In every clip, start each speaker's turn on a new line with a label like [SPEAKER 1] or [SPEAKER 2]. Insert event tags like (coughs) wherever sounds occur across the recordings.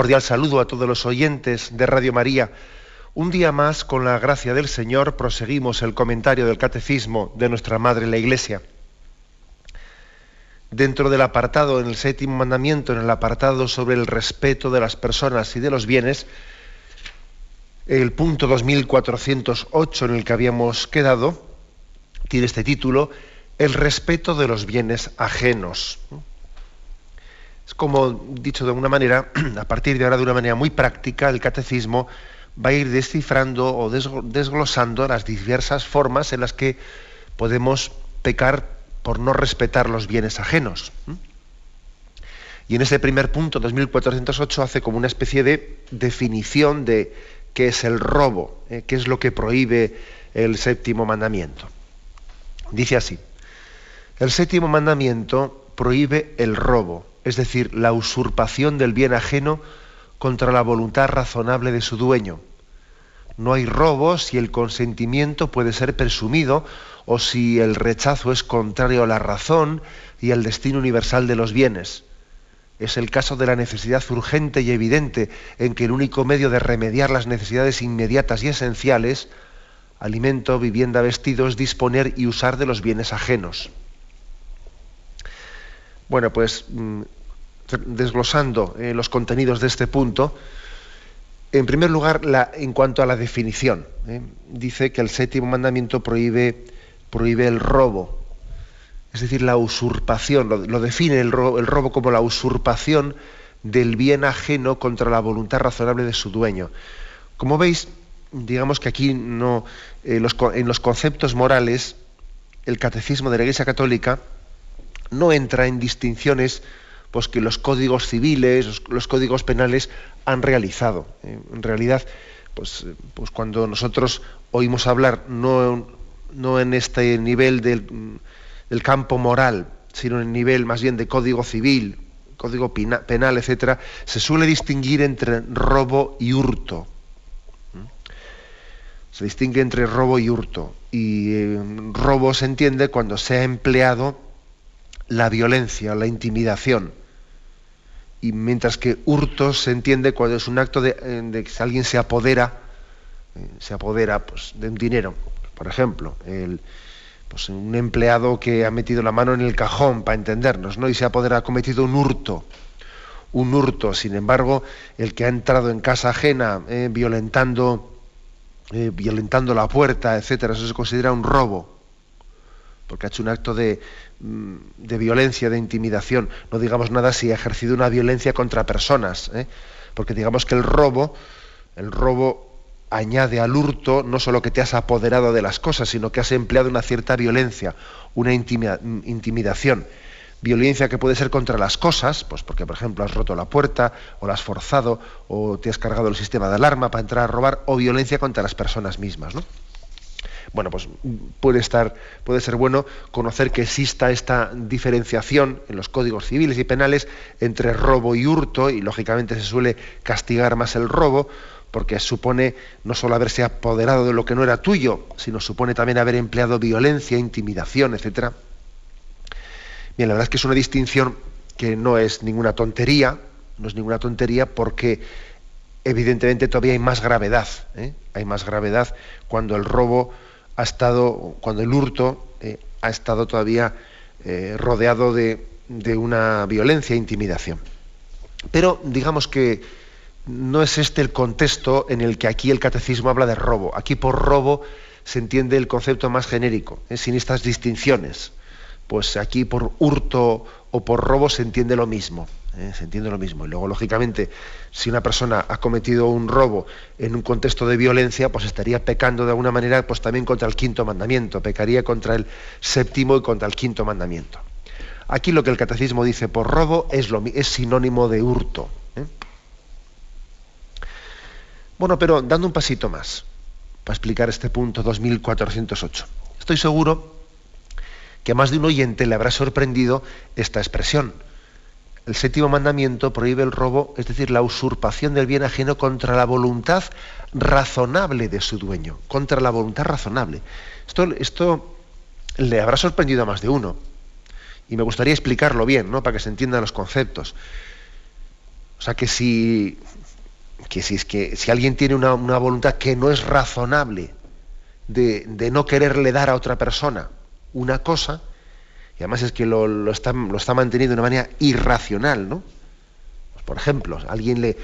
[SPEAKER 1] Cordial saludo a todos los oyentes de Radio María. Un día más, con la gracia del Señor, proseguimos el comentario del Catecismo de nuestra Madre la Iglesia. Dentro del apartado, en el séptimo mandamiento, en el apartado sobre el respeto de las personas y de los bienes, el punto 2408 en el que habíamos quedado tiene este título, El respeto de los bienes ajenos. Es como, dicho de alguna manera, (clears throat) a partir de ahora de una manera muy práctica, el catecismo va a ir descifrando o desglosando las diversas formas en las que podemos pecar por no respetar los bienes ajenos. Y en ese primer punto, 2408, hace como una especie de definición de qué es el robo, ¿eh? qué es lo que prohíbe el séptimo mandamiento. Dice así, el séptimo mandamiento prohíbe el robo es decir, la usurpación del bien ajeno contra la voluntad razonable de su dueño. No hay robo si el consentimiento puede ser presumido o si el rechazo es contrario a la razón y al destino universal de los bienes. Es el caso de la necesidad urgente y evidente en que el único medio de remediar las necesidades inmediatas y esenciales, alimento, vivienda, vestido, es disponer y usar de los bienes ajenos. Bueno, pues mm, desglosando eh, los contenidos de este punto, en primer lugar, en cuanto a la definición, ¿eh? dice que el séptimo mandamiento prohíbe, el robo, es decir, la usurpación, lo, define el robo, como la usurpación del bien ajeno contra la voluntad razonable de su dueño. Como veis, digamos que aquí no, eh, en los conceptos morales, el catecismo de la Iglesia Católica no entra en distinciones pues, que los códigos civiles, los, códigos penales han realizado. Eh, en realidad, pues, pues cuando nosotros oímos hablar no, no en este nivel del, campo moral, sino en el nivel más bien de código civil, código penal, etcétera, se suele distinguir entre robo y hurto. ¿Mm? Se distingue entre robo y hurto. Y eh, robo se entiende cuando se ha empleado la violencia, la intimidación. Y mientras que hurto se entiende cuando es un acto de, eh, que alguien se apodera, eh, se apodera pues, de un dinero. Por ejemplo, el, pues, un empleado que ha metido la mano en el cajón, para entendernos, ¿no? y se apodera, ha cometido un hurto. Un hurto, sin embargo, el que ha entrado en casa ajena eh, violentando, violentando la puerta, etcétera, eso se considera un robo porque ha hecho un acto de, mm, de, violencia, de intimidación. No digamos nada si ha ejercido una violencia contra personas, ¿eh? porque digamos que el robo, el robo añade al hurto no solo que te has apoderado de las cosas, sino que has empleado una cierta violencia, una intimidación. Violencia que puede ser contra las cosas, pues porque por ejemplo has roto la puerta, o la has forzado, o te has cargado el sistema de alarma para entrar a robar, o violencia contra las personas mismas. ¿no? Bueno, pues puede estar, puede ser bueno conocer que exista esta diferenciación en los códigos civiles y penales entre robo y hurto, y lógicamente se suele castigar más el robo, porque supone no solo haberse apoderado de lo que no era tuyo, sino supone también haber empleado violencia, intimidación, etc. Bien, la verdad es que es una distinción que no es ninguna tontería, no es ninguna tontería porque evidentemente todavía hay más gravedad, ¿eh? hay más gravedad cuando el robo ha estado, cuando el hurto eh, ha estado todavía eh, rodeado de, una violencia e intimidación. Pero digamos que no es este el contexto en el que aquí el catecismo habla de robo. Aquí por robo se entiende el concepto más genérico, ¿eh? sin estas distinciones. Pues aquí por hurto o por robo se entiende lo mismo. ¿Eh? se entiende lo mismo. Y luego, lógicamente, si una persona ha cometido un robo en un contexto de violencia, pues estaría pecando de alguna manera pues también contra el quinto mandamiento, pecaría contra el séptimo y contra el quinto mandamiento. Aquí lo que el catecismo dice por robo es, lo, es sinónimo de hurto. ¿eh? Bueno, pero dando un pasito más para explicar este punto 2408. Estoy seguro que a más de un oyente le habrá sorprendido esta expresión. El séptimo mandamiento prohíbe el robo, es decir, la usurpación del bien ajeno contra la voluntad razonable de su dueño, contra la voluntad razonable. Esto, esto le habrá sorprendido a más de uno. Y me gustaría explicarlo bien, ¿no? Para que se entiendan los conceptos. O sea que si, que si, es que, si alguien tiene una, voluntad que no es razonable de, de no quererle dar a otra persona una cosa, y además es que lo, está, lo está, manteniendo de una manera irracional, ¿no? Pues, por ejemplo, alguien le,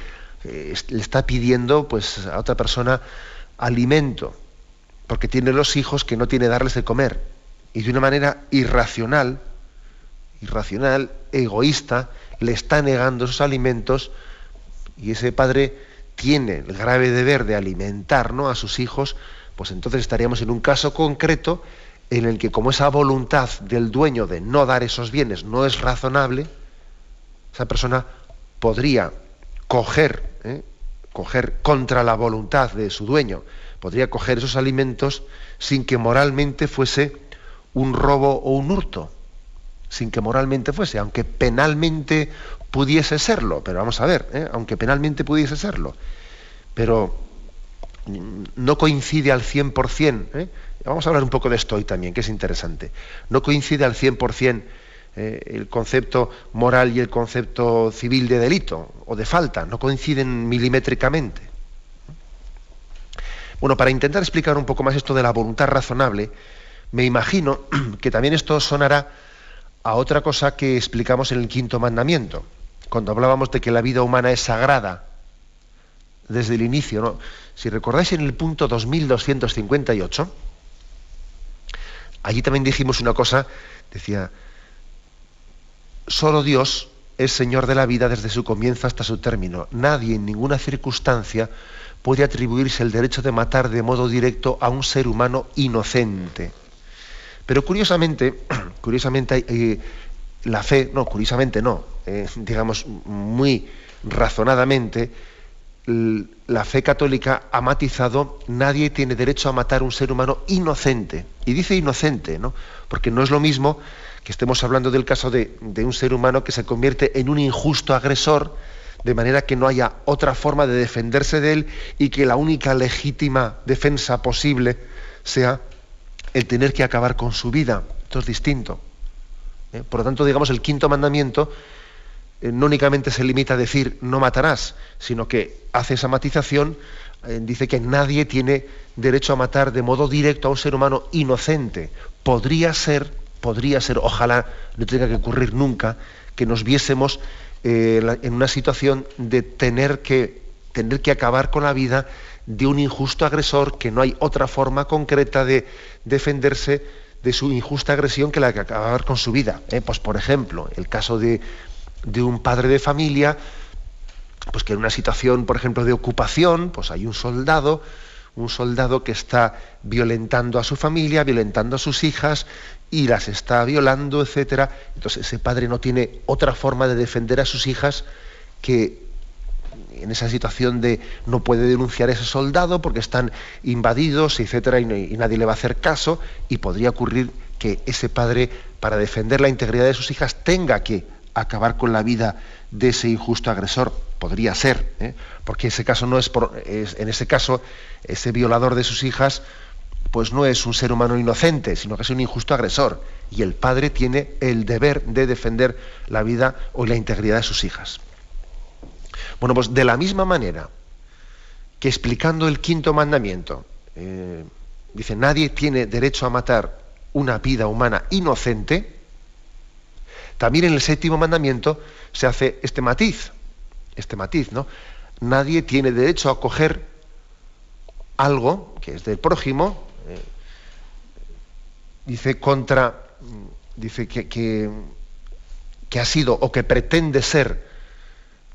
[SPEAKER 1] eh, le, está pidiendo pues, a otra persona alimento, porque tiene los hijos que no tiene darles de comer, y de una manera irracional, irracional, egoísta, le está negando esos alimentos, y ese padre tiene el grave deber de alimentar ¿no? a sus hijos, pues entonces estaríamos en un caso concreto en el que como esa voluntad del dueño de no dar esos bienes no es razonable, esa persona podría coger, ¿eh? coger contra la voluntad de su dueño, podría coger esos alimentos sin que moralmente fuese un robo o un hurto, sin que moralmente fuese, aunque penalmente pudiese serlo, pero vamos a ver, ¿eh? aunque penalmente pudiese serlo, pero no coincide al 100%, ¿eh? Vamos a hablar un poco de esto hoy también, que es interesante, no coincide al 100% eh, el concepto moral y el concepto civil de delito o de falta, no coinciden milimétricamente. Bueno, para intentar explicar un poco más esto de la voluntad razonable, me imagino (clears throat) que también esto sonará a otra cosa que explicamos en el quinto mandamiento, cuando hablábamos de que la vida humana es sagrada desde el inicio. ¿no? Si recordáis en el punto 2258, allí también dijimos una cosa, decía, solo Dios es Señor de la vida desde su comienzo hasta su término. Nadie en ninguna circunstancia puede atribuirse el derecho de matar de modo directo a un ser humano inocente. Pero curiosamente, (clears throat) curiosamente eh, la fe, no, curiosamente no, eh, (laughs) digamos muy razonadamente, la fe católica ha matizado, nadie tiene derecho a matar a un ser humano inocente. Y dice inocente, ¿no? Porque no es lo mismo que estemos hablando del caso de, de, un ser humano que se convierte en un injusto agresor, de manera que no haya otra forma de defenderse de él y que la única legítima defensa posible sea el tener que acabar con su vida. Esto es distinto. ¿eh? Por lo tanto, digamos, el quinto mandamiento no únicamente se limita a decir no matarás, sino que hace esa matización, eh, dice que nadie tiene derecho a matar de modo directo a un ser humano inocente. Podría ser, podría ser, ojalá no tenga que ocurrir nunca, que nos viésemos en una situación de tener que, tener que acabar con la vida de un injusto agresor, que no hay otra forma concreta de defenderse de su injusta agresión que la que acabar con su vida. ¿eh? Pues por ejemplo, el caso de, un padre de familia, pues que en una situación, por ejemplo, de ocupación, pues hay un soldado, un soldado que está violentando a su familia, violentando a sus hijas y las está violando, etcétera. Entonces ese padre no tiene otra forma de defender a sus hijas que en esa situación de no puede denunciar a ese soldado porque están invadidos, etcétera, y, nadie le va a hacer caso, y podría ocurrir que ese padre, para defender la integridad de sus hijas, tenga que acabar con la vida de ese injusto agresor. Podría ser, ¿eh? porque ese caso no es, por, en ese caso, ese violador de sus hijas, pues no es un ser humano inocente, sino que es un injusto agresor. Y el padre tiene el deber de defender la vida o la integridad de sus hijas. Bueno, pues de la misma manera que explicando el quinto mandamiento, eh, dice, nadie tiene derecho a matar una vida humana inocente, también en el séptimo mandamiento se hace este matiz, este matiz, ¿no? Nadie tiene derecho a coger algo que es del prójimo, eh, dice contra, dice que, que ha sido o que pretende ser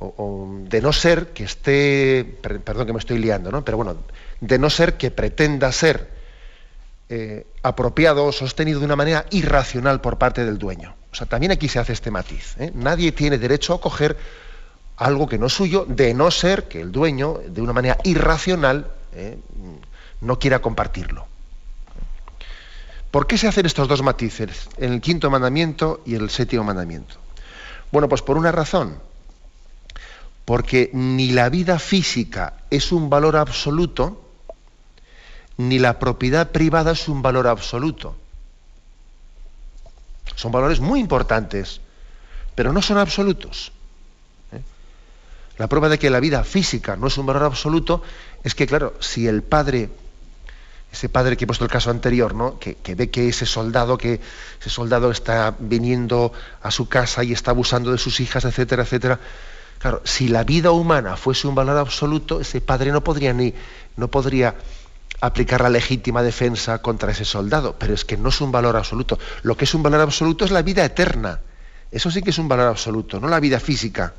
[SPEAKER 1] o, de no ser que esté, perdón que me estoy liando, ¿no? pero bueno, de no ser que pretenda ser eh, apropiado o sostenido de una manera irracional por parte del dueño. O sea, también aquí se hace este matiz. ¿eh? Nadie tiene derecho a coger algo que no es suyo, de no ser que el dueño, de una manera irracional, eh, no quiera compartirlo. ¿Por qué se hacen estos dos matices, el quinto mandamiento y el séptimo mandamiento? Bueno, pues por una razón, porque ni la vida física es un valor absoluto, ni la propiedad privada es un valor absoluto. Son valores muy importantes, pero no son absolutos. ¿eh? La prueba de que la vida física no es un valor absoluto es que, claro, si el padre, ese padre que he puesto el caso anterior, ¿no? que, que ve que ese soldado, que ese soldado está viniendo a su casa y está abusando de sus hijas, etcétera, etcétera, Claro, si la vida humana fuese un valor absoluto, ese padre no podría ni no podría aplicar la legítima defensa contra ese soldado, pero es que no es un valor absoluto. Lo que es un valor absoluto es la vida eterna. Eso sí que es un valor absoluto, no la vida física,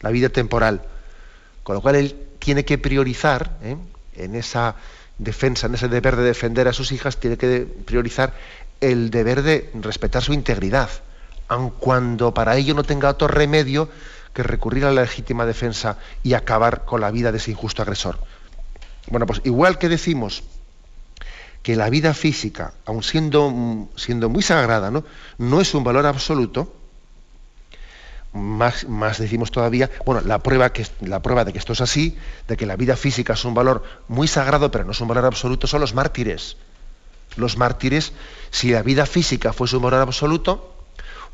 [SPEAKER 1] la vida temporal. Con lo cual él tiene que priorizar ¿eh? en esa defensa, en ese deber de defender a sus hijas, tiene que priorizar el deber de respetar su integridad, aun cuando para ello no tenga otro remedio que recurrir a la legítima defensa y acabar con la vida de ese injusto agresor. Bueno, pues igual que decimos que la vida física, aun siendo, siendo muy sagrada, ¿no? no es un valor absoluto, más, más, decimos todavía, bueno, la prueba, que, la prueba de que esto es así, de que la vida física es un valor muy sagrado, pero no es un valor absoluto, son los mártires. Los mártires, si la vida física fuese un valor absoluto,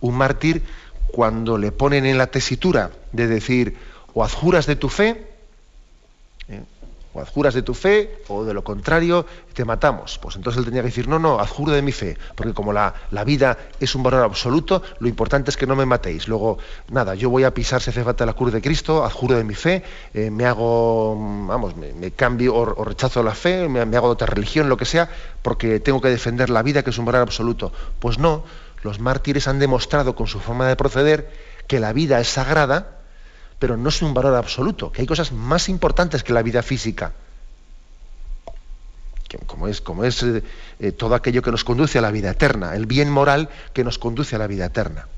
[SPEAKER 1] un mártir, cuando le ponen en la tesitura de decir, o adjuras de tu fe. O adjuras de tu fe, o de lo contrario, te matamos. Pues entonces él tenía que decir, no, no, adjuro de mi fe, porque como la, la vida es un valor absoluto, lo importante es que no me matéis. Luego, nada, yo voy a pisar si hace falta la cruz de Cristo, adjuro de mi fe, eh, me hago, vamos, me, cambio o, rechazo la fe, me, me hago de otra religión, lo que sea, porque tengo que defender la vida, que es un valor absoluto. Pues no, los mártires han demostrado con su forma de proceder que la vida es sagrada, pero no es un valor absoluto, que hay cosas más importantes que la vida física, como es, eh, eh, todo aquello que nos conduce a la vida eterna, el bien moral que nos conduce a la vida eterna.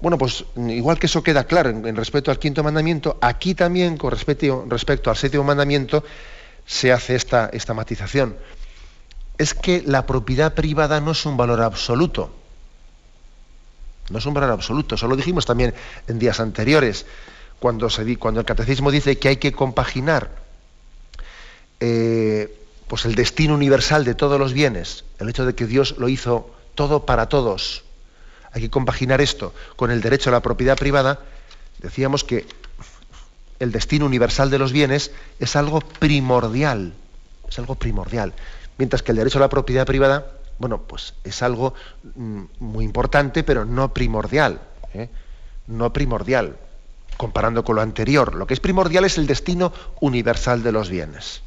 [SPEAKER 1] Bueno, pues igual que eso queda claro en, respecto al quinto mandamiento, aquí también con respecto, respecto al séptimo mandamiento se hace esta, esta matización. Es que la propiedad privada no es un valor absoluto no es un valor absoluto. Eso lo dijimos también en días anteriores, cuando, el catecismo dice que hay que compaginar eh, pues el destino universal de todos los bienes, el hecho de que Dios lo hizo todo para todos. Hay que compaginar esto con el derecho a la propiedad privada. Decíamos que el destino universal de los bienes es algo primordial, es algo primordial, mientras que el derecho a la propiedad privada bueno, pues es algo mm, muy importante, pero no primordial. ¿eh? No primordial, comparando con lo anterior. Lo que es primordial es el destino universal de los bienes.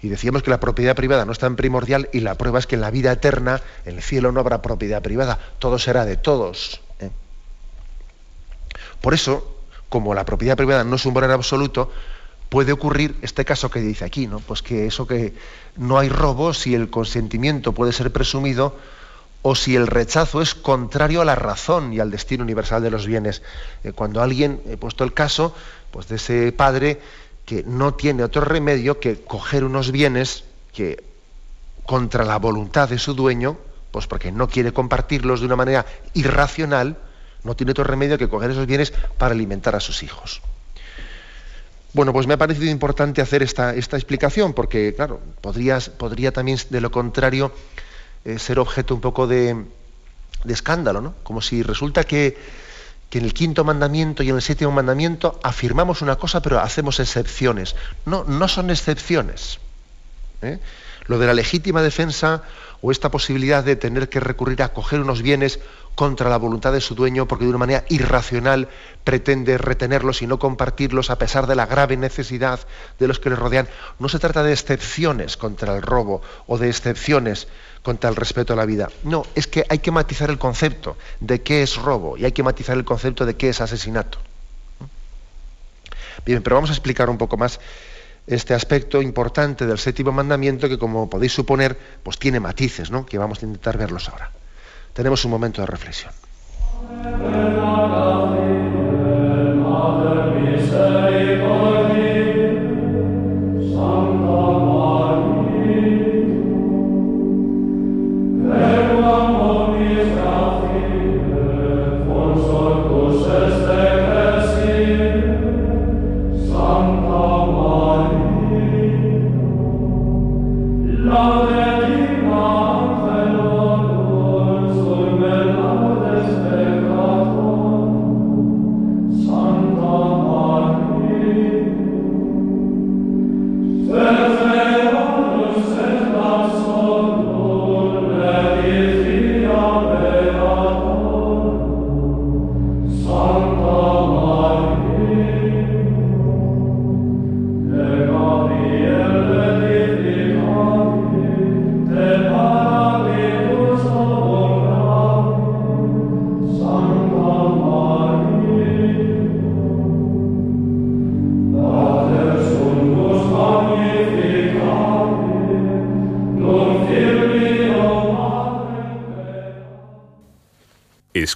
[SPEAKER 1] Y decíamos que la propiedad privada no es tan primordial y la prueba es que en la vida eterna, en el cielo no habrá propiedad privada, todo será de todos. ¿eh? Por eso, como la propiedad privada no es un valor absoluto, puede ocurrir este caso que dice aquí, ¿no? Pues que eso que no hay robo si el consentimiento puede ser presumido o si el rechazo es contrario a la razón y al destino universal de los bienes. Eh, cuando alguien, he puesto el caso, pues de ese padre que no tiene otro remedio que coger unos bienes que contra la voluntad de su dueño, pues porque no quiere compartirlos de una manera irracional, no tiene otro remedio que coger esos bienes para alimentar a sus hijos. Bueno, pues me ha parecido importante hacer esta, explicación, porque, claro, podría también, de lo contrario, eh, ser objeto un poco de, escándalo, ¿no? Como si resulta que, en el quinto mandamiento y en el séptimo mandamiento afirmamos una cosa, pero hacemos excepciones. No, no son excepciones. ¿eh? Lo de la legítima defensa o esta posibilidad de tener que recurrir a coger unos bienes contra la voluntad de su dueño porque de una manera irracional pretende retenerlos y no compartirlos a pesar de la grave necesidad de los que le rodean. No se trata de excepciones contra el robo o de excepciones contra el respeto a la vida. No, es que hay que matizar el concepto de qué es robo y hay que matizar el concepto de qué es asesinato. Bien, pero vamos a explicar un poco más este aspecto importante del séptimo mandamiento que, como podéis suponer, pues tiene matices, ¿no? Que vamos a intentar verlos ahora. Tenemos un momento de reflexión.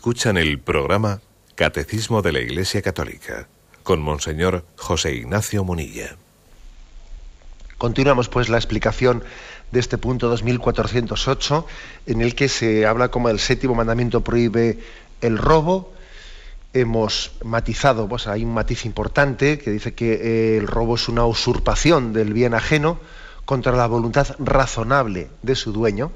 [SPEAKER 2] Escuchan el programa Catecismo de la Iglesia Católica con Monseñor José Ignacio Munilla.
[SPEAKER 1] Continuamos pues la explicación de este punto 2408 en el que se habla como el séptimo mandamiento prohíbe el robo. Hemos matizado, pues hay un matiz importante que dice que eh, el robo es una usurpación del bien ajeno contra la voluntad razonable de su dueño.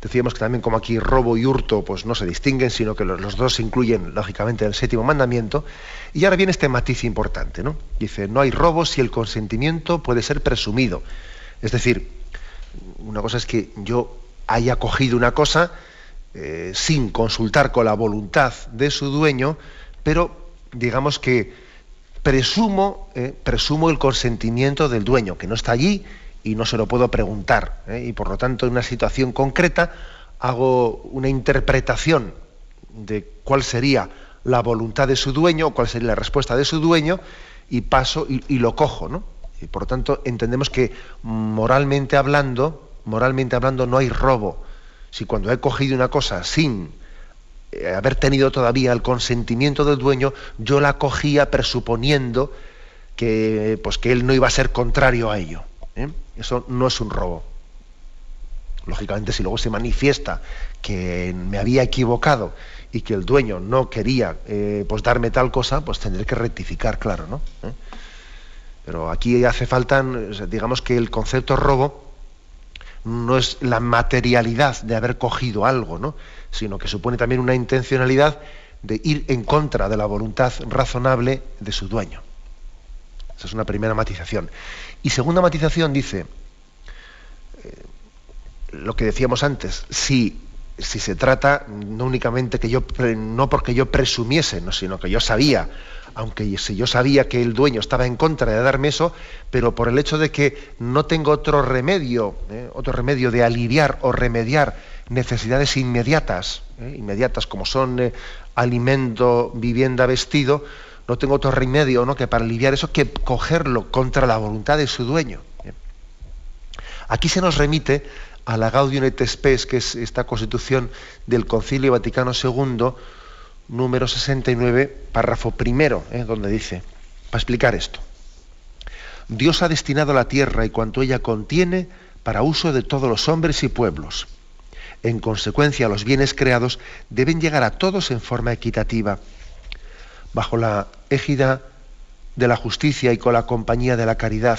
[SPEAKER 1] Decíamos que también como aquí robo y hurto pues no se distinguen, sino que los, dos se incluyen lógicamente en el séptimo mandamiento. Y ahora viene este matiz importante, ¿no? Dice, no hay robo si el consentimiento puede ser presumido. Es decir, una cosa es que yo haya cogido una cosa eh, sin consultar con la voluntad de su dueño, pero digamos que presumo, eh, presumo el consentimiento del dueño, que no está allí y no se lo puedo preguntar. ¿eh? Y por lo tanto, en una situación concreta, hago una interpretación de cuál sería la voluntad de su dueño, cuál sería la respuesta de su dueño, y paso y, lo cojo. ¿no? Y por lo tanto, entendemos que moralmente hablando, moralmente hablando, no hay robo. Si cuando he cogido una cosa sin eh, haber tenido todavía el consentimiento del dueño, yo la cogía presuponiendo que, pues, que él no iba a ser contrario a ello. ¿eh? Eso no es un robo. Lógicamente, si luego se manifiesta que me había equivocado y que el dueño no quería eh, pues darme tal cosa, pues tendré que rectificar, claro, ¿no? ¿Eh? Pero aquí hace falta, digamos que el concepto robo no es la materialidad de haber cogido algo, ¿no? sino que supone también una intencionalidad de ir en contra de la voluntad razonable de su dueño. Esa es una primera matización. Y segunda matización dice, eh, lo que decíamos antes, si, si se trata no únicamente que yo, no porque yo presumiese, no, sino que yo sabía, aunque si yo sabía que el dueño estaba en contra de darme eso, pero por el hecho de que no tengo otro remedio, eh, otro remedio de aliviar o remediar necesidades inmediatas, eh, inmediatas como son alimento, vivienda, vestido, no tengo otro remedio ¿no? que para aliviar eso que cogerlo contra la voluntad de su dueño. Aquí se nos remite a la Gaudium et Spes, que es esta constitución del Concilio Vaticano II, número 69, párrafo primero, ¿eh? donde dice, para explicar esto, Dios ha destinado la tierra y cuanto ella contiene para uso de todos los hombres y pueblos. En consecuencia, los bienes creados deben llegar a todos en forma equitativa bajo la égida de la justicia y con la compañía de la caridad,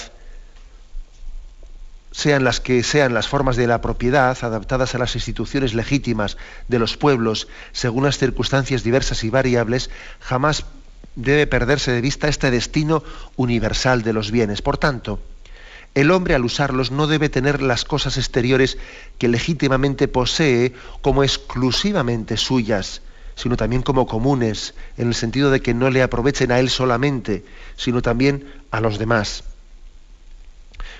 [SPEAKER 1] sean las que sean las formas de la propiedad adaptadas a las instituciones legítimas de los pueblos según las circunstancias diversas y variables, jamás debe perderse de vista este destino universal de los bienes. Por tanto, el hombre al usarlos no debe tener las cosas exteriores que legítimamente posee como exclusivamente suyas, sino también como comunes, en el sentido de que no le aprovechen a él solamente, sino también a los demás.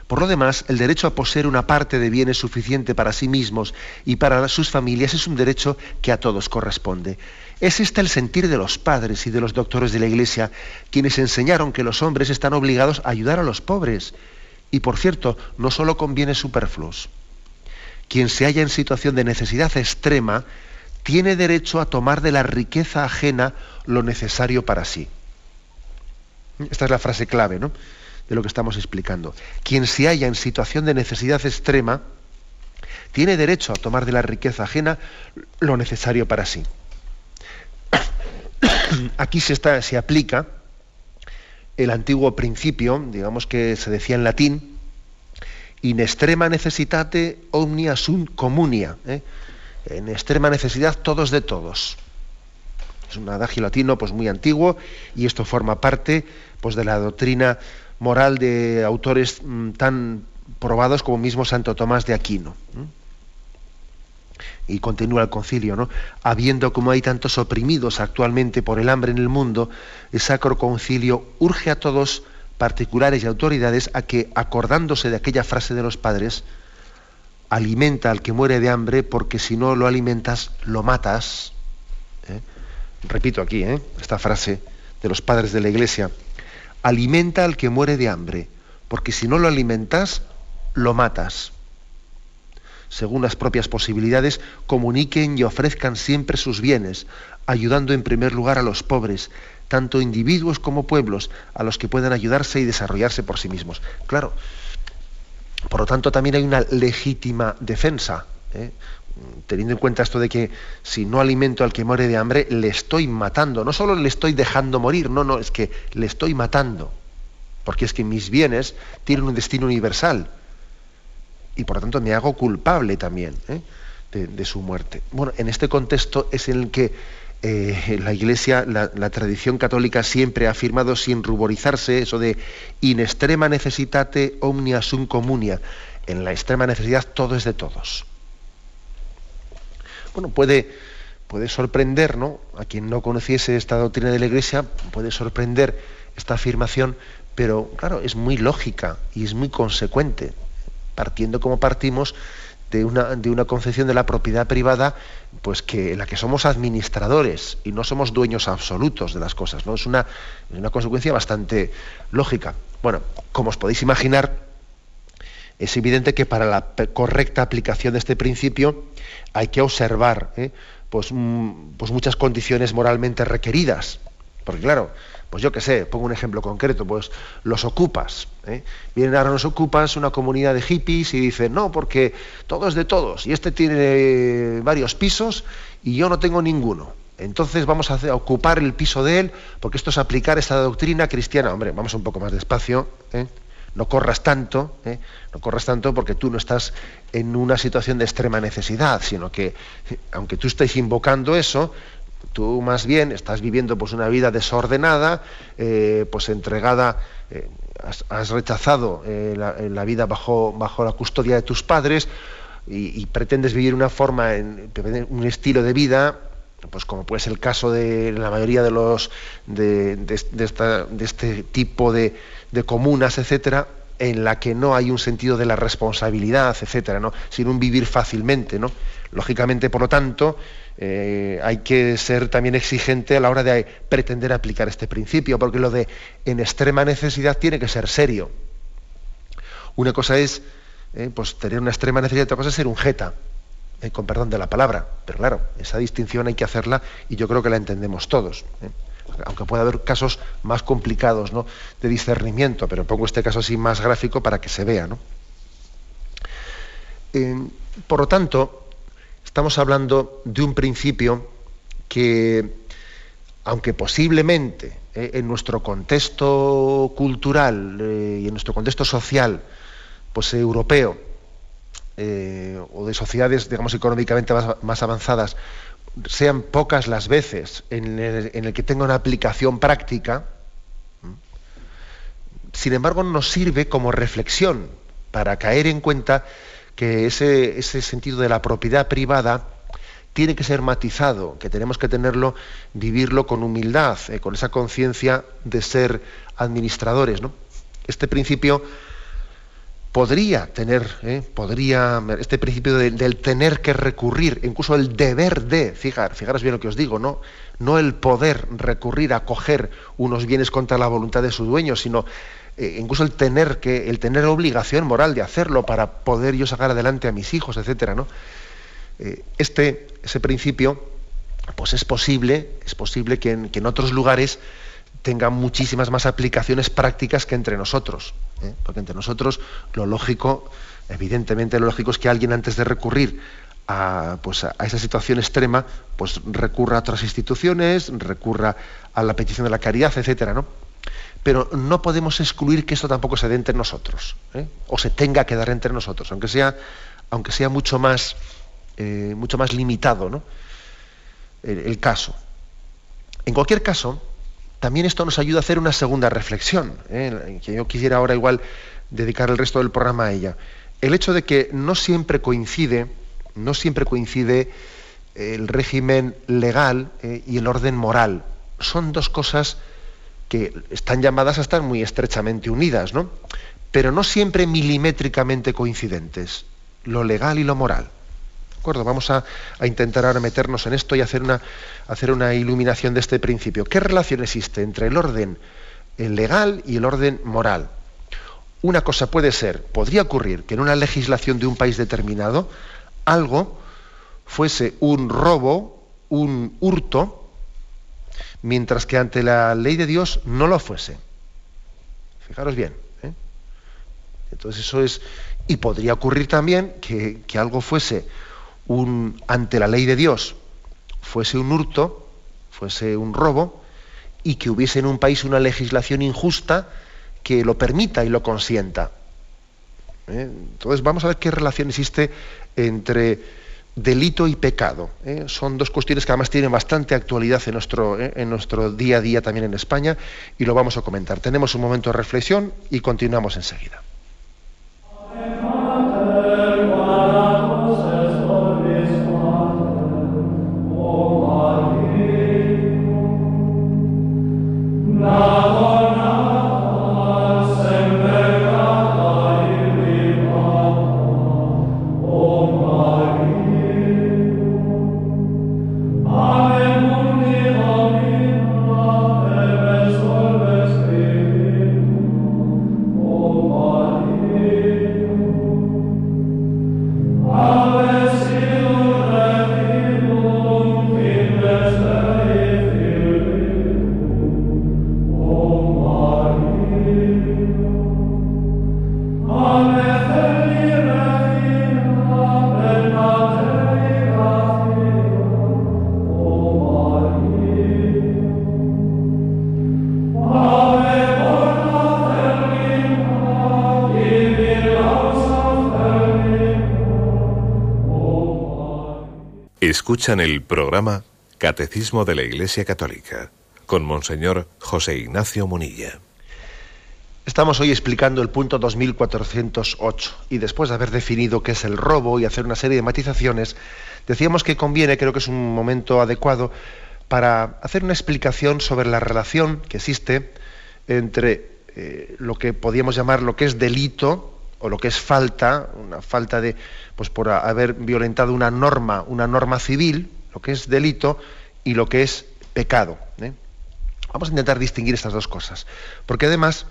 [SPEAKER 1] Por lo demás, el derecho a poseer una parte de bienes suficiente para sí mismos y para sus familias es un derecho que a todos corresponde. Es este el sentir de los padres y de los doctores de la Iglesia, quienes enseñaron que los hombres están obligados a ayudar a los pobres, y por cierto, no solo con bienes superfluos. Quien se halla en situación de necesidad extrema tiene derecho a tomar de la riqueza ajena lo necesario para sí. Esta es la frase clave ¿no? de lo que estamos explicando. Quien se halla en situación de necesidad extrema tiene derecho a tomar de la riqueza ajena lo necesario para sí. (coughs) Aquí se, está, se aplica el antiguo principio, digamos que se decía en latín, in extrema necessitate omnia sunt communia. ¿eh? En extrema necesidad todos de todos. Es un adagio latino pues muy antiguo y esto forma parte pues de la doctrina moral de autores mm, tan probados como mismo Santo Tomás de Aquino. Y continúa el concilio, ¿no? Habiendo como hay tantos oprimidos actualmente por el hambre en el mundo, el Sacro Concilio urge a todos, particulares y autoridades, a que, acordándose de aquella frase de los padres, alimenta al que muere de hambre porque si no lo alimentas, lo matas. ¿eh? Repito aquí ¿eh? esta frase de los padres de la iglesia. Alimenta al que muere de hambre porque si no lo alimentas, lo matas. según las propias posibilidades, comuniquen y ofrezcan siempre sus bienes, ayudando en primer lugar a los pobres, tanto individuos como pueblos, a los que puedan ayudarse y desarrollarse por sí mismos. Claro, por lo tanto también hay una legítima defensa. ¿eh? teniendo en cuenta esto de que si no alimento al que muere de hambre, le estoy matando. No solo le estoy dejando morir, no, no, es que le estoy matando. Porque es que mis bienes tienen un destino universal. Y por lo tanto me hago culpable también ¿eh? de, su muerte. Bueno, en este contexto es en el que eh, la Iglesia, la, tradición católica siempre ha afirmado sin ruborizarse eso de in extrema necesitate omnia sum comunia. En la extrema necesidad todo es de todos. Bueno, puede, puede sorprender, ¿no? A quien no conociese esta doctrina de la Iglesia, puede sorprender esta afirmación, pero claro, es muy lógica y es muy consecuente, partiendo como partimos de una, de una concepción de la propiedad privada, pues que en la que somos administradores y no somos dueños absolutos de las cosas, ¿no? Es una, una consecuencia bastante lógica. Bueno, como os podéis imaginar, es evidente que para la correcta aplicación de este principio hay que observar ¿eh? pues, mm, pues, muchas condiciones moralmente requeridas. Porque claro, pues yo qué sé, pongo un ejemplo concreto, pues los ocupas. ¿eh? Vienen ahora los ocupas, una comunidad de hippies, y dicen, no, porque todo es de todos, y este tiene varios pisos y yo no tengo ninguno. Entonces vamos a, ocupar el piso de él, porque esto es aplicar esta doctrina cristiana. Hombre, vamos un poco más despacio. ¿eh? no corras tanto, ¿eh? no corras tanto porque tú no estás en una situación de extrema necesidad, sino que aunque tú estés invocando eso, tú más bien estás viviendo pues una vida desordenada, eh, pues entregada, eh, has, rechazado la, vida bajo, bajo la custodia de tus padres y, pretendes vivir una forma, en, un estilo de vida pues como puede ser el caso de la mayoría de los de, de este tipo de, comunas, etcétera, en la que no hay un sentido de la responsabilidad, etcétera, ¿no? sin un vivir fácilmente, ¿no? Lógicamente, por lo tanto, eh, hay que ser también exigente a la hora de pretender aplicar este principio, porque lo de en extrema necesidad tiene que ser serio. Una cosa es eh, pues tener una extrema necesidad, otra cosa es ser un jeta, eh, con perdón de la palabra, pero claro, esa distinción hay que hacerla y yo creo que la entendemos todos aunque pueda haber casos más complicados ¿no? de discernimiento, pero pongo este caso así más gráfico para que se vea. por lo tanto, estamos hablando de un principio que, aunque posiblemente eh, en nuestro contexto cultural eh, y en nuestro contexto social, pues europeo, eh, o de sociedades, digamos, económicamente más avanzadas, sean pocas las veces en el, que tenga una aplicación práctica, sin embargo nos sirve como reflexión para caer en cuenta que ese, sentido de la propiedad privada tiene que ser matizado, que tenemos que tenerlo, vivirlo con humildad, eh, con esa conciencia de ser administradores. Este principio podría tener, ¿eh? podría, este principio del tener que recurrir, incluso el deber de, fijar, fijaros bien lo que os digo, ¿no? no el poder recurrir a coger unos bienes contra la voluntad de su dueño, sino eh, incluso el tener que, el tener obligación moral de hacerlo para poder yo sacar adelante a mis hijos, etcétera, ¿no? Eh, este, ese principio, pues es posible, es posible que en otros lugares tenga muchísimas más aplicaciones prácticas que entre nosotros. ¿eh? Porque entre nosotros lo lógico, evidentemente lo lógico es que alguien antes de recurrir a, pues a, esa situación extrema, pues recurra a otras instituciones, recurra a la petición de la caridad, etcétera, ¿no? Pero no podemos excluir que esto tampoco se dé entre nosotros, ¿eh? o se tenga que dar entre nosotros, aunque sea, aunque sea mucho más, eh, mucho más limitado ¿no? el caso. En cualquier caso, también esto nos ayuda a hacer una segunda reflexión, ¿eh? que yo quisiera ahora igual dedicar el resto del programa a ella. El hecho de que no siempre coincide, no siempre coincide el régimen legal y el orden moral. Son dos cosas que están llamadas a estar muy estrechamente unidas, ¿no? Pero no siempre milimétricamente coincidentes, lo legal y lo moral acuerdo? Vamos a, intentar ahora meternos en esto y hacer una, hacer una iluminación de este principio. ¿Qué relación existe entre el orden legal y el orden moral? Una cosa puede ser, podría ocurrir que en una legislación de un país determinado algo fuese un robo, un hurto, mientras que ante la ley de Dios no lo fuese. Fijaros bien. ¿eh? Entonces eso es... Y podría ocurrir también que, que algo fuese un, ante la ley de Dios, fuese un hurto, fuese un robo, y que hubiese en un país una legislación injusta que lo permita y lo consienta. ¿eh? Entonces vamos a ver qué relación existe entre delito y pecado. ¿eh? Son dos cuestiones que además tienen bastante actualidad en nuestro, ¿eh? en nuestro día a día también en España y lo vamos a comentar. Tenemos un momento de reflexión y continuamos enseguida.
[SPEAKER 2] Escuchan el programa Catecismo de la Iglesia Católica con Monseñor José Ignacio Munilla.
[SPEAKER 1] Estamos hoy explicando el punto 2408 y después de haber definido qué es el robo y hacer una serie de matizaciones, decíamos que conviene, creo que es un momento adecuado, para hacer una explicación sobre la relación que existe entre eh, lo que podríamos llamar lo que es delito o lo que es falta, una falta de, pues por haber violentado una norma, una norma civil, lo que es delito y lo que es pecado. ¿eh? Vamos a intentar distinguir estas dos cosas, porque además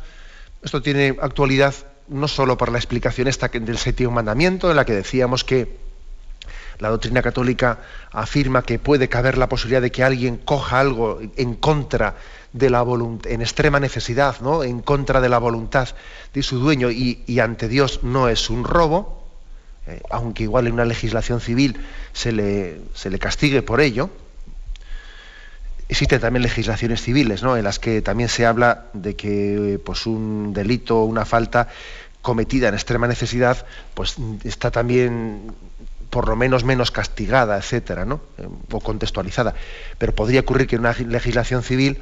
[SPEAKER 1] esto tiene actualidad no solo por la explicación esta del séptimo mandamiento, en la que decíamos que la doctrina católica afirma que puede caber la posibilidad de que alguien coja algo en contra de la voluntad, en extrema necesidad, ¿no? en contra de la voluntad de su dueño y, ante Dios no es un robo, eh, aunque igual en una legislación civil se le, se le castigue por ello. Existen también legislaciones civiles ¿no? en las que también se habla de que pues, un delito o una falta cometida en extrema necesidad pues, está también por lo menos menos castigada, etcétera, ¿no? Eh, o contextualizada. Pero podría ocurrir que en una legislación civil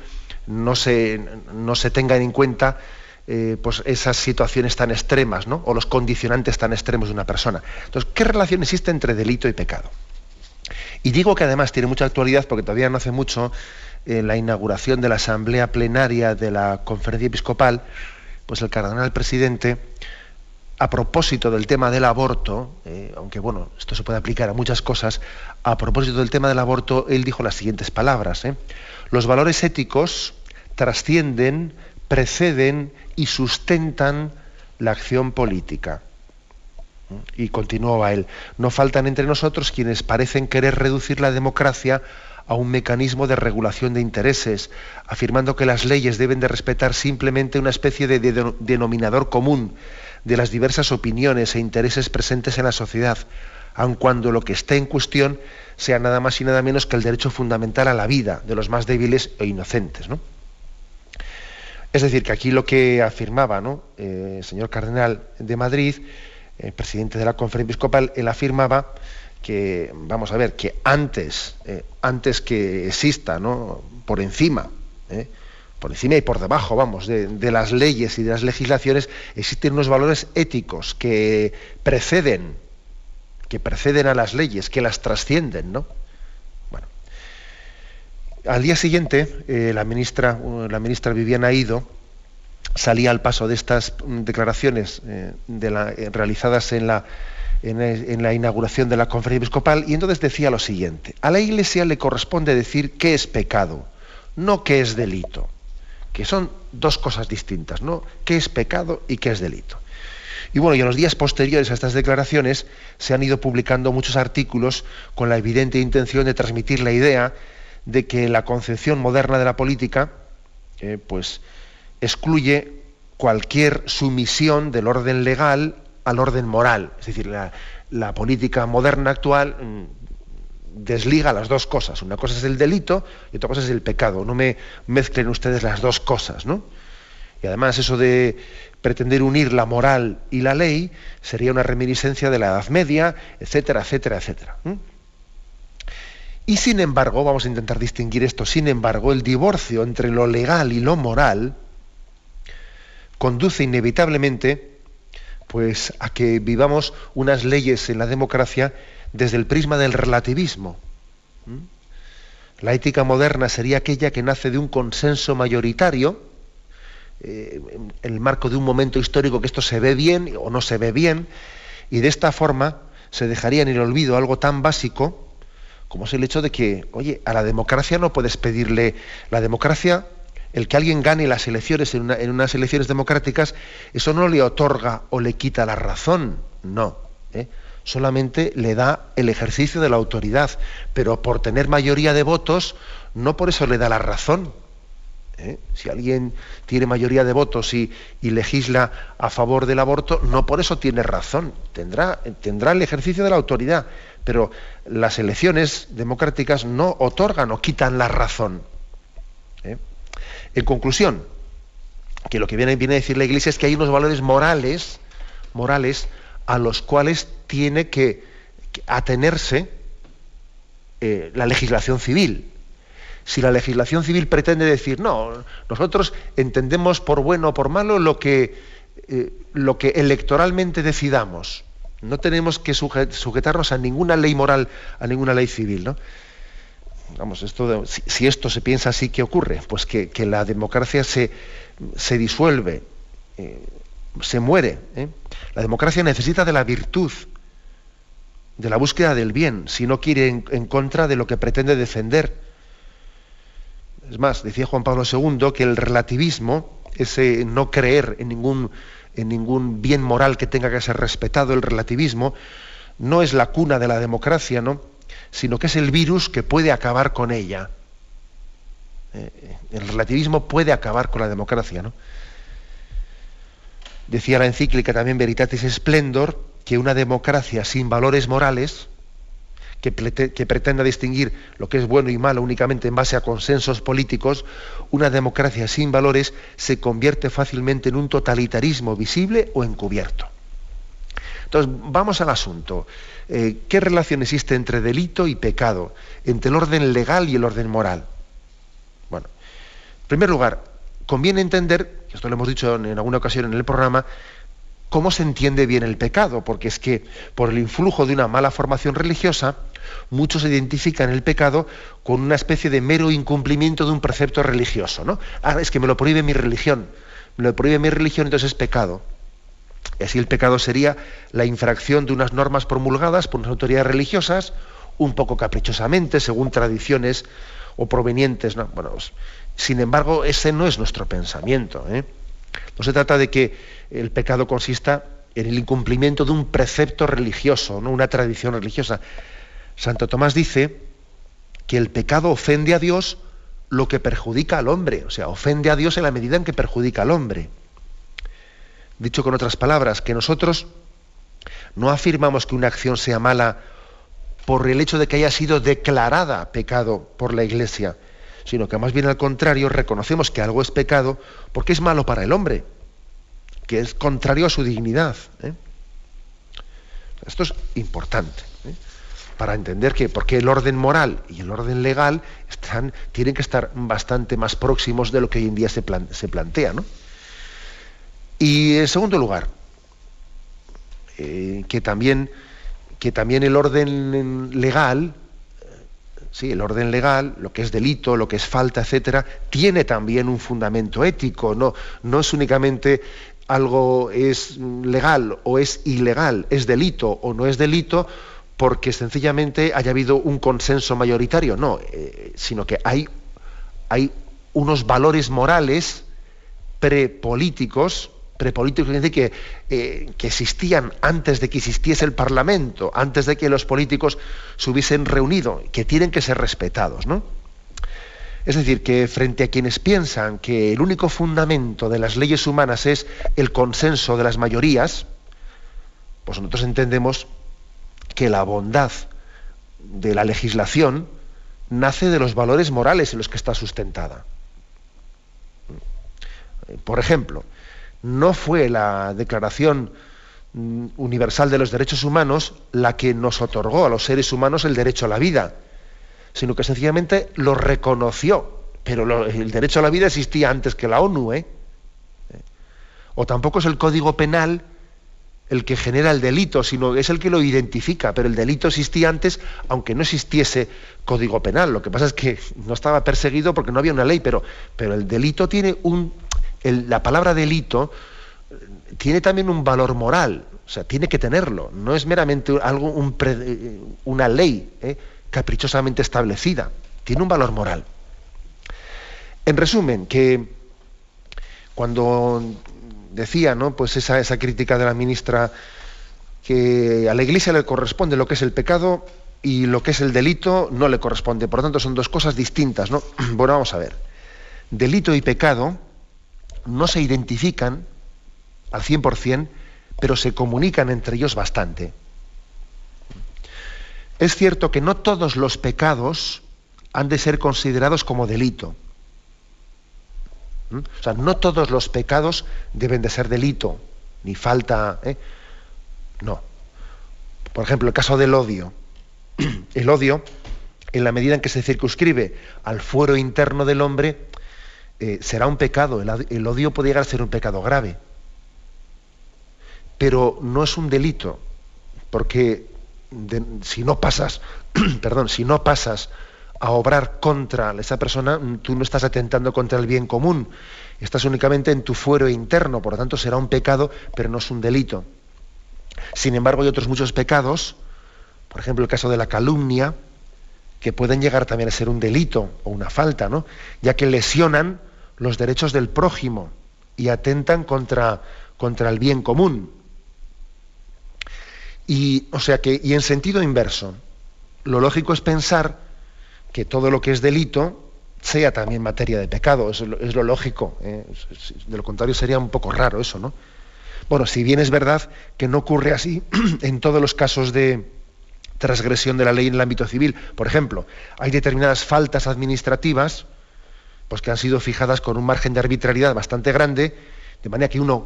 [SPEAKER 1] no se, no se tengan en cuenta eh, pues esas situaciones tan extremas, ¿no? o los condicionantes tan extremos de una persona. Entonces, ¿qué relación existe entre delito y pecado? Y digo que además tiene mucha actualidad porque todavía no hace mucho, en la inauguración de la asamblea plenaria de la conferencia episcopal, pues el cardenal presidente, a propósito del tema del aborto, eh, aunque bueno, esto se puede aplicar a muchas cosas, a propósito del tema del aborto, él dijo las siguientes palabras. ¿eh? Los valores éticos trascienden, preceden y sustentan la acción política. Y continuaba él, no faltan entre nosotros quienes parecen querer reducir la democracia a un mecanismo de regulación de intereses, afirmando que las leyes deben de respetar simplemente una especie de, denominador común de las diversas opiniones e intereses presentes en la sociedad, aun cuando lo que esté en cuestión sea nada más y nada menos que el derecho fundamental a la vida de los más débiles e inocentes. ¿no? Es decir, que aquí lo que afirmaba ¿no? Eh, el señor cardenal de Madrid, eh, presidente de la conferencia episcopal, él afirmaba que, vamos a ver, que antes, eh, antes que exista, ¿no? por encima, por encima y por debajo, vamos, de, las leyes y de las legislaciones, existen unos valores éticos que preceden que preceden a las leyes, que las trascienden, ¿no? Bueno. Al día siguiente, eh, la, ministra, la ministra Viviana Ido salía al paso de estas declaraciones eh, eh, realizadas en la, en, la inauguración de la conferencia episcopal y entonces decía lo siguiente, a la Iglesia le corresponde decir qué es pecado, no qué es delito, que son dos cosas distintas, ¿no? ¿Qué es pecado y qué es delito? Y bueno, y en los días posteriores a estas declaraciones se han ido publicando muchos artículos con la evidente intención de transmitir la idea de que la concepción moderna de la política eh, pues excluye cualquier sumisión del orden legal al orden moral. Es decir, la, política moderna actual mm, desliga las dos cosas. Una cosa es el delito y otra cosa es el pecado. No me mezclen ustedes las dos cosas, ¿no? Y además eso de pretender unir la moral y la ley sería una reminiscencia de la Edad Media, etcétera, etcétera, etcétera. Y sin embargo, vamos a intentar distinguir esto, sin embargo, el divorcio entre lo legal y lo moral conduce inevitablemente pues a que vivamos unas leyes en la democracia desde el prisma del relativismo. La ética moderna sería aquella que nace de un consenso mayoritario, eh, en el marco de un momento histórico que esto se ve bien o no se ve bien, y de esta forma se dejaría en el olvido algo tan básico como es el hecho de que, oye, a la democracia no puedes pedirle, la democracia, el que alguien gane las elecciones en, unas elecciones democráticas, eso no le otorga o le quita la razón, no. ¿eh? Solamente le da el ejercicio de la autoridad, pero por tener mayoría de votos, no por eso le da la razón. ¿eh? Si alguien tiene mayoría de votos y, legisla a favor del aborto, no por eso tiene razón, tendrá, tendrá el ejercicio de la autoridad, pero las elecciones democráticas no otorgan o quitan la razón. ¿eh? En conclusión, que lo que viene, viene, a decir la Iglesia es que hay unos valores morales, morales a los cuales tiene que, atenerse eh, la legislación civil si la legislación civil pretende decir, no, nosotros entendemos por bueno o por malo lo que, eh, lo que electoralmente decidamos. No tenemos que sujetarnos a ninguna ley moral, a ninguna ley civil. ¿no? Vamos, esto si, esto se piensa así, ¿qué ocurre? Pues que, la democracia se, se disuelve, eh, se muere. La democracia necesita de la virtud, de la búsqueda del bien, si no quiere en contra de lo que pretende defender. Es más, decía Juan Pablo II que el relativismo, ese no creer en ningún, en ningún bien moral que tenga que ser respetado, el relativismo, no es la cuna de la democracia, ¿no? sino que es el virus que puede acabar con ella. Eh, el relativismo puede acabar con la democracia. ¿no? Decía la encíclica también Veritatis Splendor que una democracia sin valores morales, que, pretenda distinguir lo que es bueno y malo únicamente en base a consensos políticos, una democracia sin valores se convierte fácilmente en un totalitarismo visible o encubierto. Entonces, vamos al asunto. Eh, ¿Qué relación existe entre delito y pecado, entre el orden legal y el orden moral? Bueno, en primer lugar, conviene entender, esto lo hemos dicho en alguna ocasión en el programa, cómo se entiende bien el pecado, porque es que por el influjo de una mala formación religiosa, muchos identifican el pecado con una especie de mero incumplimiento de un precepto religioso. ¿no? Ah, es que me lo prohíbe mi religión, me lo prohíbe mi religión, entonces es pecado. Y así el pecado sería la infracción de unas normas promulgadas por unas autoridades religiosas, un poco caprichosamente, según tradiciones o provenientes. ¿no? Bueno, pues, sin embargo, ese no es nuestro pensamiento. ¿eh? No se trata de que el pecado consista en el incumplimiento de un precepto religioso, ¿no? una tradición religiosa. Santo Tomás dice que el pecado ofende a Dios lo que perjudica al hombre, o sea, ofende a Dios en la medida en que perjudica al hombre. Dicho con otras palabras, que nosotros no afirmamos que una acción sea mala por el hecho de que haya sido declarada pecado por la Iglesia, sino que más bien al contrario reconocemos que algo es pecado porque es malo para el hombre, que es contrario a su dignidad. ¿eh? Esto es importante ¿eh? para entender que porque el orden moral y el orden legal tienen que estar bastante más próximos de lo que hoy en día se, plantea. Y en segundo lugar, eh, que, también, que también el orden legal Sí, el orden legal, lo que es delito, lo que es falta, etcétera, tiene también un fundamento ético. No, no es únicamente algo es legal o es ilegal, es delito o no es delito, porque sencillamente haya habido un consenso mayoritario. No, eh, sino que hay, hay unos valores morales prepolíticos prepolíticos que, eh, que existían antes de que existiese el Parlamento, antes de que los políticos se hubiesen reunido, que tienen que ser respetados, ¿no? Es decir, que frente a quienes piensan que el único fundamento de las leyes humanas es el consenso de las mayorías, pues nosotros entendemos que la bondad de la legislación nace de los valores morales en los que está sustentada. Por ejemplo, no fue la Declaración Universal de los Derechos Humanos la que nos otorgó a los seres humanos el derecho a la vida, sino que sencillamente lo reconoció. Pero el derecho a la vida existía antes que la ONU. ¿eh? O tampoco es el Código Penal el que genera el delito, sino es el que lo identifica, pero el delito existía antes, aunque no existiese código penal. Lo que pasa es que no estaba perseguido porque no había una ley, pero el delito tiene un... la palabra delito eh, tiene también un valor moral, o sea, tiene que tenerlo, no es meramente algo, un eh, una ley eh, caprichosamente establecida, tiene un valor moral. En resumen, que cuando decía, ¿no? Pues esa, esa crítica de la ministra que a la Iglesia le corresponde lo que es el pecado y lo que es el delito no le corresponde. Por lo tanto, son dos cosas distintas, ¿no? (clears throat) Bueno, vamos a ver. Delito y pecado no se identifican al 100%, pero se comunican entre ellos bastante. Es cierto que no todos los pecados han de ser considerados como delito. ¿Mm? O sea, no todos los pecados deben de ser delito, ni falta. ¿eh? No. Por ejemplo, el caso del odio. (clears throat) El odio, en la medida en que se circunscribe al fuero interno del hombre, eh, será un pecado. El, odio puede llegar a ser un pecado grave. Pero no es un delito, porque si no pasas, (clears throat) perdón, si no pasas a obrar contra esa persona, tú no estás atentando contra el bien común, estás únicamente en tu fuero interno, por lo tanto será un pecado, pero no es un delito. Sin embargo, hay otros muchos pecados, por ejemplo el caso de la calumnia, que pueden llegar también a ser un delito o una falta, ¿no? ya que lesionan los derechos del prójimo y atentan contra, contra el bien común. Y, o sea que, y en sentido inverso, lo lógico es pensar que todo lo que es delito sea también materia de pecado, es lo, lógico. ¿eh? De lo contrario sería un poco raro eso, ¿no? Bueno, si bien es verdad que no ocurre así (clears throat) en todos los casos de transgresión de la ley en el ámbito civil. Por ejemplo, hay determinadas faltas administrativas pues que han sido fijadas con un margen de arbitrariedad bastante grande, de manera que uno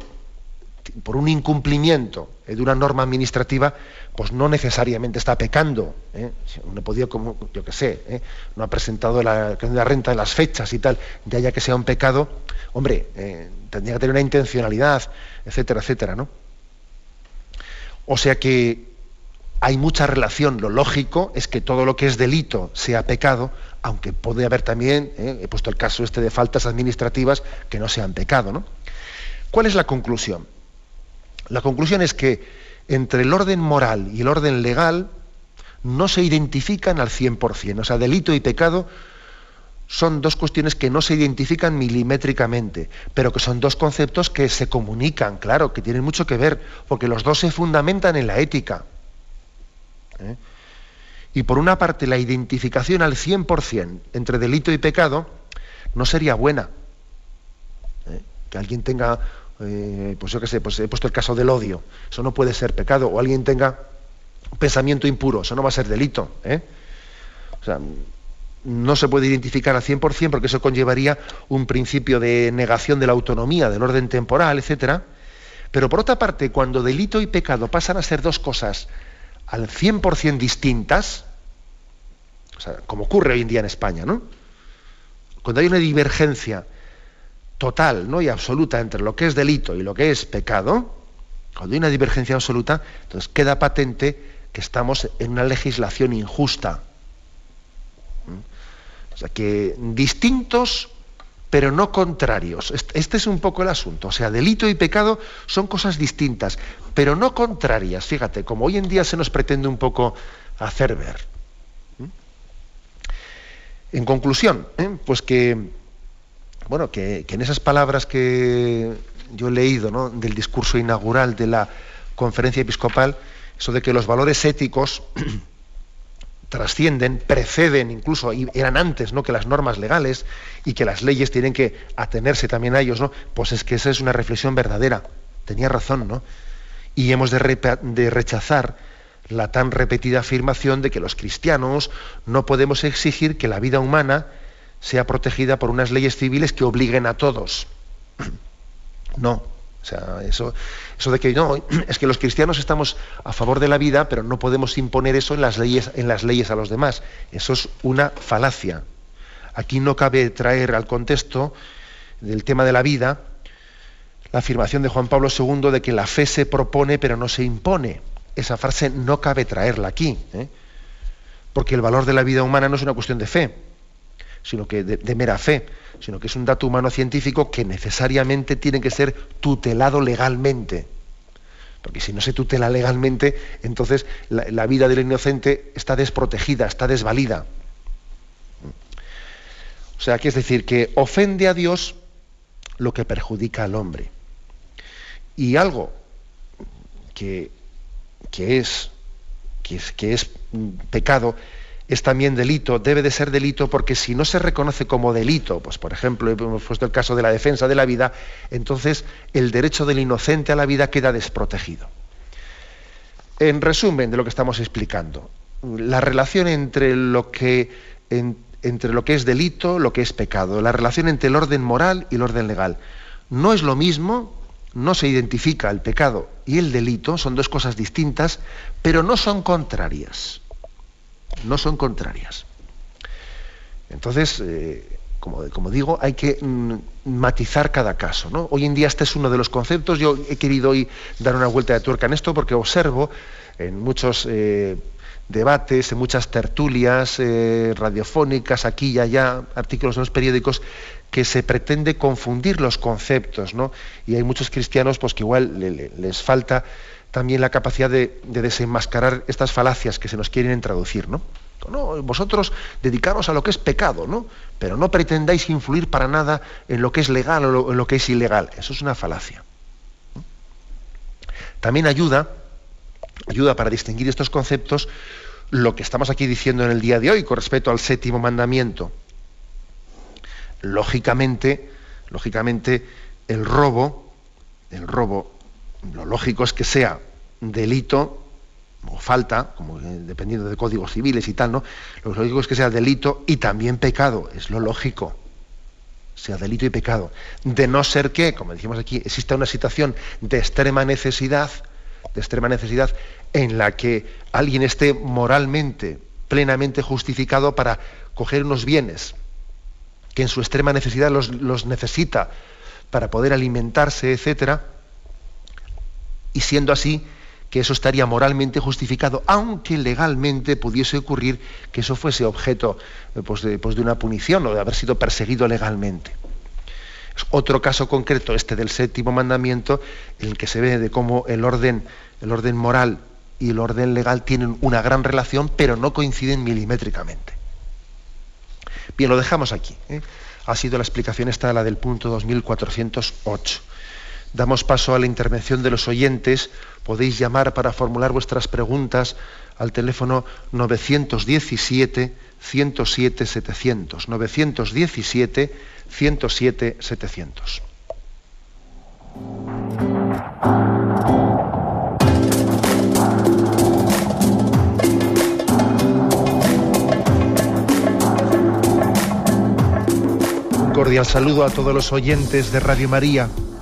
[SPEAKER 1] por un incumplimiento de una norma administrativa, pues no necesariamente está pecando. ¿eh? Uno podía, como, yo qué sé, ¿eh? no ha presentado la, renta en las fechas y tal, de allá que sea un pecado, hombre, eh, tendría que tener una intencionalidad, etcétera, etcétera, ¿no? O sea que hay mucha relación. Lo lógico es que todo lo que es delito sea pecado, aunque puede haber también, he puesto el caso este de faltas administrativas que no sean pecado, ¿no? ¿Cuál es la conclusión? La conclusión es que entre el orden moral y el orden legal no se identifican al 100%. O sea, delito y pecado son dos cuestiones que no se identifican milimétricamente, pero que son dos conceptos que se comunican, claro, que tienen mucho que ver, porque los dos se fundamentan en la ética. ¿Eh? Y por una parte, la identificación al 100% entre delito y pecado no sería buena. ¿eh? Que alguien tenga eh, pues yo qué sé, pues he puesto el caso del odio, eso no puede ser pecado, o alguien tenga pensamiento impuro, eso no va a ser delito. O sea, no se puede identificar al 100% porque eso conllevaría un principio de negación de la autonomía, del orden temporal, etc. Pero por otra parte, cuando delito y pecado pasan a ser dos cosas al 100% distintas, o sea, como ocurre hoy en día en España, ¿no? Cuando hay una divergencia total ¿no? y absoluta entre lo que es delito y lo que es pecado, cuando hay una divergencia absoluta, entonces queda patente que estamos en una legislación injusta. ¿Mm? O sea, que distintos, pero no contrarios. Este es un poco el asunto. O sea, delito y pecado son cosas distintas, pero no contrarias. Fíjate, como hoy en día se nos pretende un poco hacer ver. ¿Mm? En conclusión, ¿eh? pues que bueno, que, en esas palabras que yo he leído ¿no? del discurso inaugural de la conferencia episcopal, eso de que los valores éticos trascienden, preceden incluso, y eran antes ¿no? que las normas legales y que las leyes tienen que atenerse también a ellos, ¿no? Pues es que esa es una reflexión verdadera. Tenía razón, ¿no? Y hemos de, de rechazar la tan repetida afirmación de que los cristianos no podemos exigir que la vida humana sea protegida por unas leyes civiles que obliguen a todos. (clears throat) No. O sea, eso, eso de que no, es que los cristianos estamos a favor de la vida, pero no podemos imponer eso en las leyes, en las leyes a los demás. Eso es una falacia. Aquí no cabe traer al contexto del tema de la vida la afirmación de Juan Pablo II de que la fe se propone pero no se impone. Esa frase no cabe traerla aquí, ¿eh? porque el valor de la vida humana no es una cuestión de fe, sino que de, mera fe, sino que es un dato humano científico que necesariamente tiene que ser tutelado legalmente. Porque si no se tutela legalmente, entonces la, vida del inocente está desprotegida, está desvalida. O sea, que es decir, que ofende a Dios lo que perjudica al hombre. Y algo que, es, que, es, que es pecado es también delito, debe de ser delito porque si no se reconoce como delito, pues por ejemplo, hemos puesto el caso de la defensa de la vida, entonces el derecho del inocente a la vida queda desprotegido. En resumen de lo que estamos explicando, la relación entre lo que, entre lo que es delito, lo que es pecado, la relación entre el orden moral y el orden legal. No es lo mismo, no se identifica el pecado y el delito, son dos cosas distintas, pero no son contrarias no son contrarias. Entonces, eh, como, digo, hay que mm, matizar cada caso. ¿no? Hoy en día este es uno de los conceptos. Yo he querido hoy dar una vuelta de tuerca en esto porque observo en muchos eh, debates, en muchas tertulias eh, radiofónicas, aquí y allá, artículos en los periódicos, que se pretende confundir los conceptos, ¿no? Y hay muchos cristianos pues, que igual les falta también la capacidad de, desenmascarar estas falacias que se nos quieren introducir, ¿no? No, vosotros dedicaros a lo que es pecado, ¿no? Pero no pretendáis influir para nada en lo que es legal o en lo que es ilegal. Eso es una falacia. También ayuda, ayuda para distinguir estos conceptos lo que estamos aquí diciendo en el día de hoy con respecto al séptimo mandamiento. Lógicamente, lógicamente, el robo, el robo lo lógico es que sea delito o falta, como dependiendo de códigos civiles y tal, ¿no? Lo lógico es que sea delito y también pecado, es lo lógico. Sea delito y pecado. De no ser que, como decimos aquí, exista una situación de extrema necesidad, de extrema necesidad, en la que alguien esté moralmente, plenamente justificado para coger unos bienes que en su extrema necesidad los, los necesita para poder alimentarse, etcétera, y siendo así que eso estaría moralmente justificado, aunque legalmente pudiese ocurrir que eso fuese objeto eh, pues, pues de, una punición o de haber sido perseguido legalmente. Es otro caso concreto, este del séptimo mandamiento, en el que se ve de cómo el orden, el orden moral y el orden legal tienen una gran relación, pero no coinciden milimétricamente. Bien, lo dejamos aquí. ¿eh? Ha sido la explicación esta, la del punto 2408. Damos paso a la intervención de los oyentes. Podéis llamar para formular vuestras preguntas al teléfono 917 107 700. 917 107 700. Un cordial saludo a todos los oyentes de Radio María.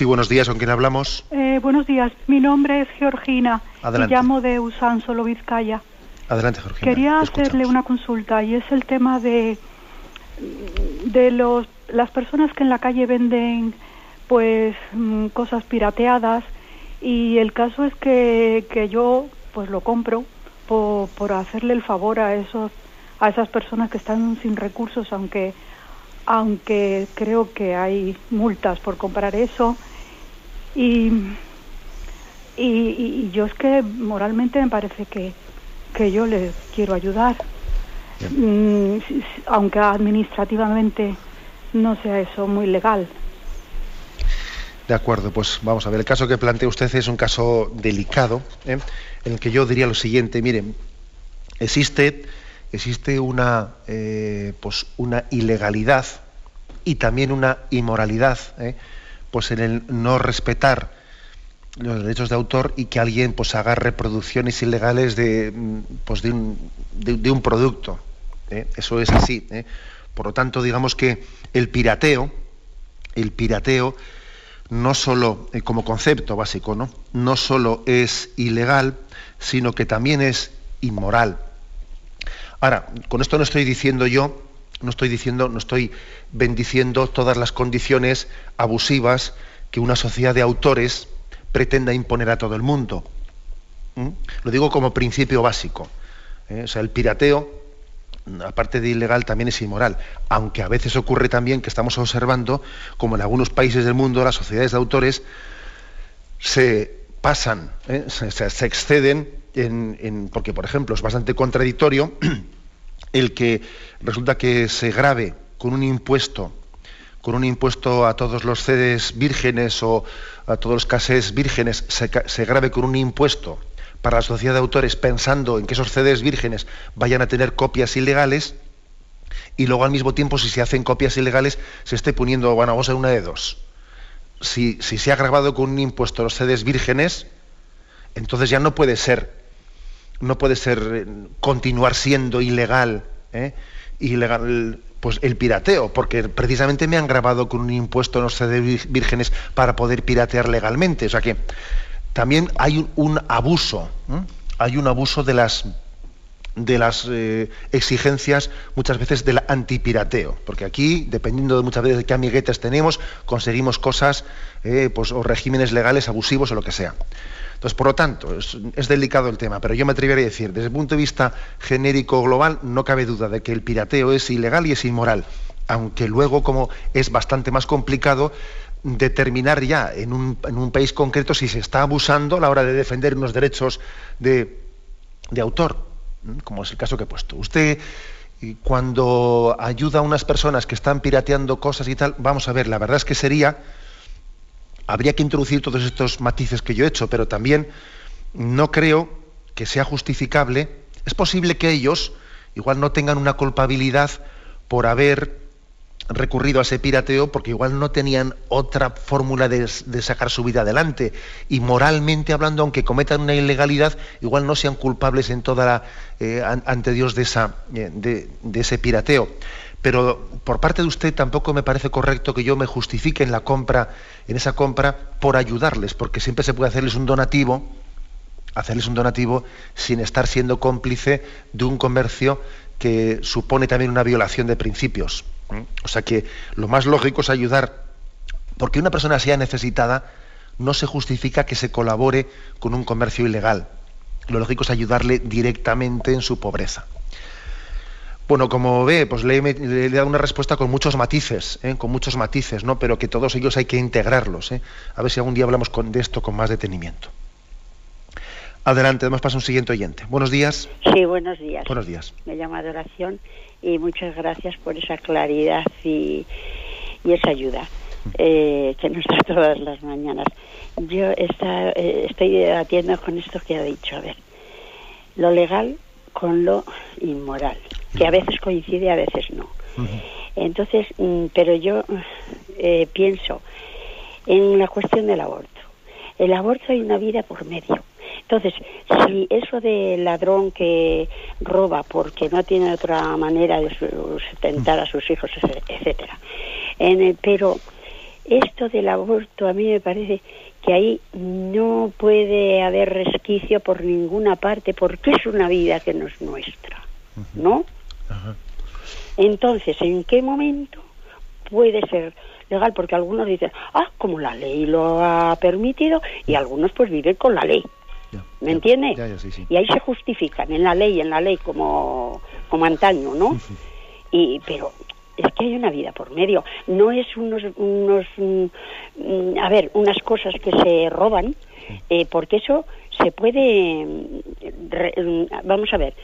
[SPEAKER 1] Sí, buenos días, ¿con quién hablamos?
[SPEAKER 3] Eh, buenos días, mi nombre es Georgina Adelante. y llamo de Usánsolo, Vizcaya.
[SPEAKER 1] Adelante, Georgina.
[SPEAKER 3] Quería hacerle una consulta y es el tema de, de los, las personas que en la calle venden pues mm, cosas pirateadas y el caso es que, que yo pues lo compro por, por hacerle el favor a esos a esas personas que están sin recursos aunque aunque creo que hay multas por comprar eso y, y, yo es que moralmente me parece que, que yo les quiero ayudar, mm, aunque administrativamente no sea eso muy legal.
[SPEAKER 1] De acuerdo, pues vamos a ver, el caso que plantea usted es un caso delicado, ¿eh? en el que yo diría lo siguiente, miren, existe, existe una, eh, pues una ilegalidad y también una inmoralidad. ¿eh? Pues en el no respetar los derechos de autor y que alguien pues haga reproducciones ilegales de, mm, pues, de, un, de, un producto. ¿eh? Eso es así. ¿eh? Por lo tanto, digamos que el pirateo, el pirateo no solo eh, como concepto básico, ¿no? no solo es ilegal, sino que también es inmoral. Ahora, con esto no estoy diciendo yo no estoy diciendo, no estoy bendiciendo todas las condiciones abusivas que una sociedad de autores pretenda imponer a todo el mundo. ¿Mm? Lo digo como principio básico. ¿eh? O sea, el pirateo, aparte de ilegal, también es inmoral. Aunque a veces ocurre también que estamos observando como en algunos países del mundo las sociedades de autores se pasan, ¿eh? se, exceden en, porque, por ejemplo, es bastante contradictorio el que resulta que se grave con un impuesto, con un impuesto a todos los CDs vírgenes o a todos los casés vírgenes, se, se grave con un impuesto para la sociedad de autores pensando en que esos CDs vírgenes vayan a tener copias ilegales y luego al mismo tiempo si se hacen copias ilegales se esté poniendo, bueno, vamos a una de dos. Si, si se ha grabado con un impuesto los CDs vírgenes, entonces ya no puede ser no puede ser eh, continuar siendo ilegal, ¿eh? ilegal pues el pirateo, porque precisamente me han grabado con un impuesto en los CD vírgenes para poder piratear legalmente. O sea que también hay un, abuso, hay un abuso de las de las eh, exigencias muchas veces del antipirateo, porque aquí, dependiendo de muchas veces de qué amiguetes tenemos, conseguimos cosas pues, o regímenes legales abusivos o lo que sea. Entonces, por lo tanto, es, delicado el tema, pero yo me atrevería a decir, desde el punto de vista genérico global, no cabe duda de que el pirateo es ilegal y es inmoral, aunque luego, como es bastante más complicado, determinar ya en un, país concreto si se está abusando a la hora de defender unos derechos de, de autor, como es el caso que he puesto. Usted cuando ayuda a unas personas que están pirateando cosas y tal, vamos a ver, la verdad es que sería habría que introducir todos estos matices que yo he hecho, pero también no creo que sea justificable. Es posible que ellos igual no tengan una culpabilidad por haber recurrido a ese pirateo porque igual no tenían otra fórmula de, sacar su vida adelante y moralmente hablando aunque cometan una ilegalidad igual no sean culpables en toda la, eh, ante Dios de, eh, de ese pirateo pero por parte de usted tampoco me parece correcto que yo me justifique en la compra, en esa compra, por ayudarles, porque siempre se puede hacerles un donativo, hacerles un donativo sin estar siendo cómplice de un comercio que supone también una violación de principios. O sea que lo más lógico es ayudar, porque una persona sea necesitada no se justifica que se colabore con un comercio ilegal. Lo lógico es ayudarle directamente en su pobreza. Bueno, como ve, pues le, he dado una respuesta con muchos matices, ¿eh? con muchos matices, ¿no? Pero que todos ellos hay que integrarlos. ¿eh? A ver si algún día hablamos con, de esto con más detenimiento. Adelante, además pasa un siguiente oyente. Buenos días.
[SPEAKER 4] Sí, buenos días.
[SPEAKER 1] Buenos días.
[SPEAKER 4] Me llamo Adoración y muchas gracias por esa claridad y, esa ayuda eh, que nos da todas las mañanas. Yo está, estoy debatiendo con esto que ha dicho. A ver, lo legal con lo inmoral que a veces coincide, a veces no. Entonces, mm, pero yo eh, pienso en la cuestión del aborto. El aborto hay una vida por medio. Entonces, si eso de ladrón que roba porque no tiene otra manera de sustentar a sus hijos, etcétera. En el, pero esto del aborto a mí me parece que ahí no puede haber resquicio por ninguna parte porque es una vida que no es nuestra, ¿no? Entonces, ¿en qué momento puede ser legal? Porque algunos dicen, ah, como la ley lo ha permitido, y algunos pues viven con la ley. ¿Me entiende? Y ahí se justifican, en la ley, en la ley, como, como antaño, ¿no? y Pero es que hay una vida por medio. No es unos, unos mm, a ver, unas cosas que se roban, eh, porque eso se puede, mm, vamos a ver,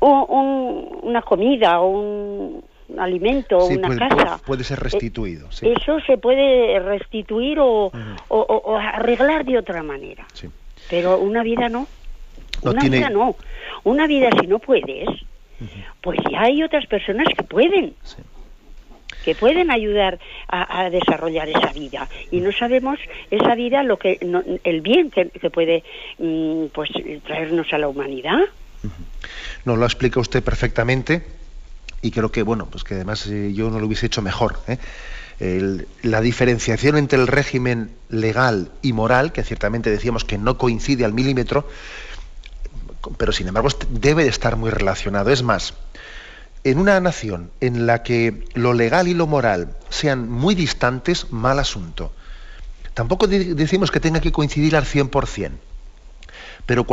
[SPEAKER 4] una comida o un alimento o una casa.
[SPEAKER 1] Puede ser restituido.
[SPEAKER 4] Eso se puede restituir o, arreglar de otra manera. Pero una vida no. una vida no. Una vida si no puedes, pues ya hay otras personas que pueden. que pueden ayudar a, desarrollar esa vida y no sabemos esa vida lo que el bien que, puede mm, pues traernos a la humanidad
[SPEAKER 1] nos lo explica usted perfectamente y creo que, bueno, pues que además eh, yo no lo hubiese hecho mejor. ¿eh? la diferenciación entre el régimen legal y moral, que ciertamente decíamos que no coincide al milímetro, pero sin embargo debe de estar muy relacionado. Es más, en una nación en la que lo legal y lo moral sean muy distantes, mal asunto. Tampoco decimos que tenga que coincidir al 100%. Pero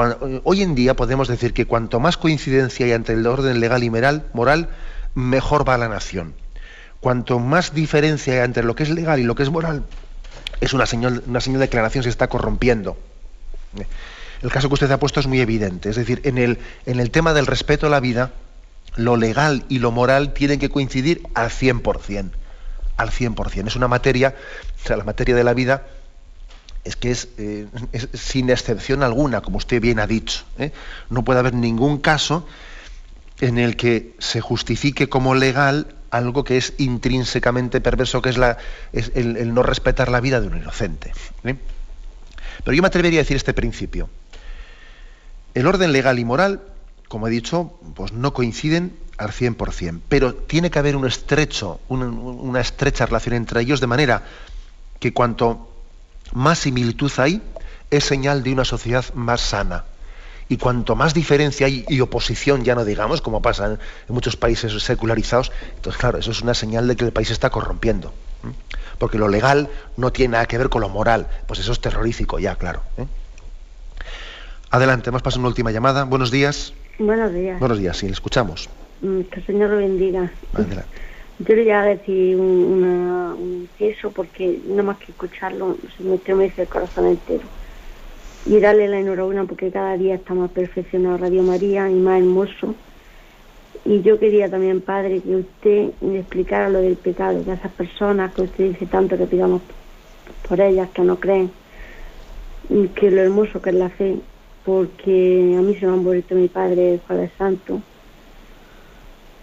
[SPEAKER 1] hoy en día podemos decir que cuanto más coincidencia hay entre el orden legal y moral, mejor va la nación. Cuanto más diferencia hay entre lo que es legal y lo que es moral, es una señal, una señal de que la nación se está corrompiendo. El caso que usted ha puesto es muy evidente. Es decir, en el, en el tema del respeto a la vida, lo legal y lo moral tienen que coincidir al 100%. Al 100%. Es una materia, o sea, la materia de la vida es que eh, es, sin excepción alguna, como usted bien ha dicho. ¿eh? No puede haber ningún caso en el que se justifique como legal algo que es intrínsecamente perverso, que es, la, el, no respetar la vida de un inocente. ¿eh? Pero yo me atrevería a decir este principio. El orden legal y moral, como he dicho, pues no coinciden al 100%, pero tiene que haber un estrecho, una estrecha relación entre ellos, de manera que cuanto más similitud hay, es señal de una sociedad más sana. Y cuanto más diferencia hay y oposición, ya no digamos, como pasa en, muchos países secularizados, entonces claro, eso es una señal de que el país está corrompiendo. Porque lo legal no tiene nada que ver con lo moral. Pues eso es terrorífico ya, claro. ¿eh? Adelante, hemos pasado una última llamada. Buenos días.
[SPEAKER 5] Buenos días.
[SPEAKER 1] Buenos días, sí, le escuchamos.
[SPEAKER 5] Mm, que el Señor lo bendiga. Adelante. Yo le voy a decir un, eso porque no más que escucharlo se me estremece el corazón entero. Y darle la enhorabuena porque cada día está más perfeccionado Radio María y más hermoso. Y yo quería también, Padre, que usted me explicara lo del pecado, de esas personas que usted dice tanto que pidamos por ellas, que no creen, que lo hermoso que es la fe, porque a mí se me han vuelto mi Padre, el Padre Santo,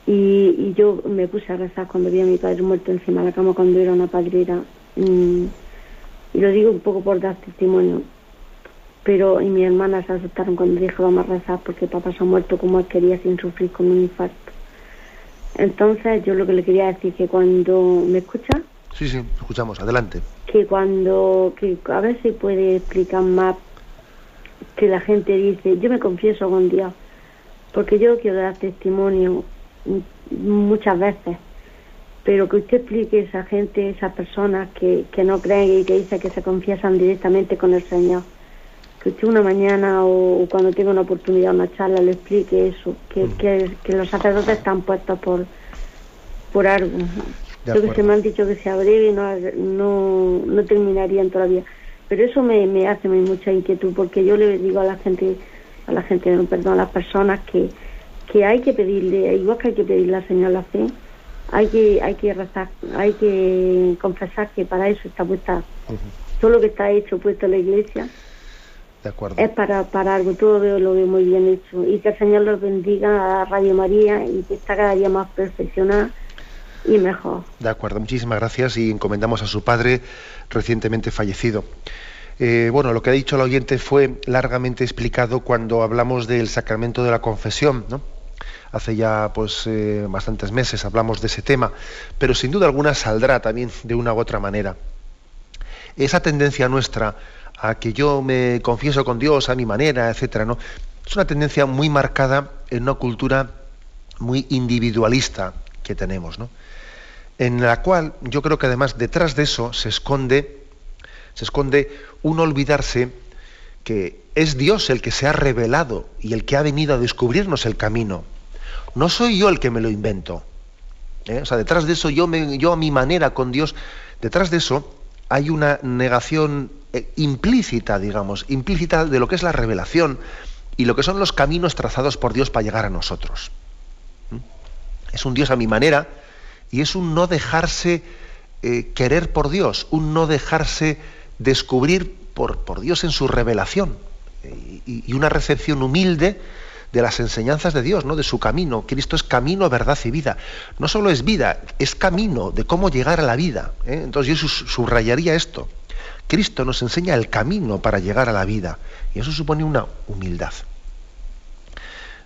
[SPEAKER 5] y, yo me puse a rezar cuando vi a mi padre muerto encima de la cama cuando era una padrera. Mm, y, lo digo un poco por dar testimonio. Pero y mi hermana se asustaron cuando dije vamos a rezar porque papá se ha muerto como él quería sin sufrir con un infarto. Entonces yo lo que le quería decir que cuando me escucha.
[SPEAKER 1] Sí, sí, escuchamos, adelante.
[SPEAKER 5] Que cuando, que a ver si puede explicar más que la gente dice, yo me confieso con Dios, porque yo quiero dar testimonio muchas veces, pero que usted explique a esa gente, esas personas que, que no creen y que dicen que se confiesan directamente con el Señor, que usted una mañana o, cuando tenga una oportunidad, una charla, le explique eso, que, que, los sacerdotes están puestos por, por algo. Yo que se me han dicho que sea breve no, no, no terminarían todavía. Pero eso me, me hace mucha inquietud porque yo le digo a la gente, a la gente, perdón, a las personas que, que hay que pedirle, igual que hay que pedirle al Señor la fe, hay que, hay que rezar, hay que confesar que para eso está puesta, todo lo que está hecho, puesto en la iglesia, es para, para algo, todo lo veo muy bien hecho. Y que el Señor los bendiga a Radio María y que está cada día más perfeccionada y mejor.
[SPEAKER 1] De acuerdo, muchísimas gracias y encomendamos a su padre recientemente fallecido. Eh, bueno, lo que ha dicho el oyente fue largamente explicado cuando hablamos del sacramento de la confesión, ¿no? Hace ya pues eh, bastantes meses hablamos de ese tema, pero sin duda alguna saldrá también de una u otra manera. Esa tendencia nuestra a que yo me confieso con Dios a mi manera, etcétera, ¿no? Es una tendencia muy marcada en una cultura muy individualista que tenemos, ¿no? En la cual yo creo que además detrás de eso se esconde, se esconde un olvidarse que es Dios el que se ha revelado y el que ha venido a descubrirnos el camino. No soy yo el que me lo invento. ¿eh? O sea, detrás de eso, yo, yo a mi manera con Dios, detrás de eso hay una negación eh, implícita, digamos, implícita de lo que es la revelación y lo que son los caminos trazados por Dios para llegar a nosotros. Es un Dios a mi manera y es un no dejarse eh, querer por Dios, un no dejarse descubrir por, por Dios en su revelación y, una recepción humilde de las enseñanzas de Dios, ¿no? de su camino. Cristo es camino, verdad y vida. No solo es vida, es camino de cómo llegar a la vida. ¿eh? Entonces yo subrayaría esto. Cristo nos enseña el camino para llegar a la vida y eso supone una humildad.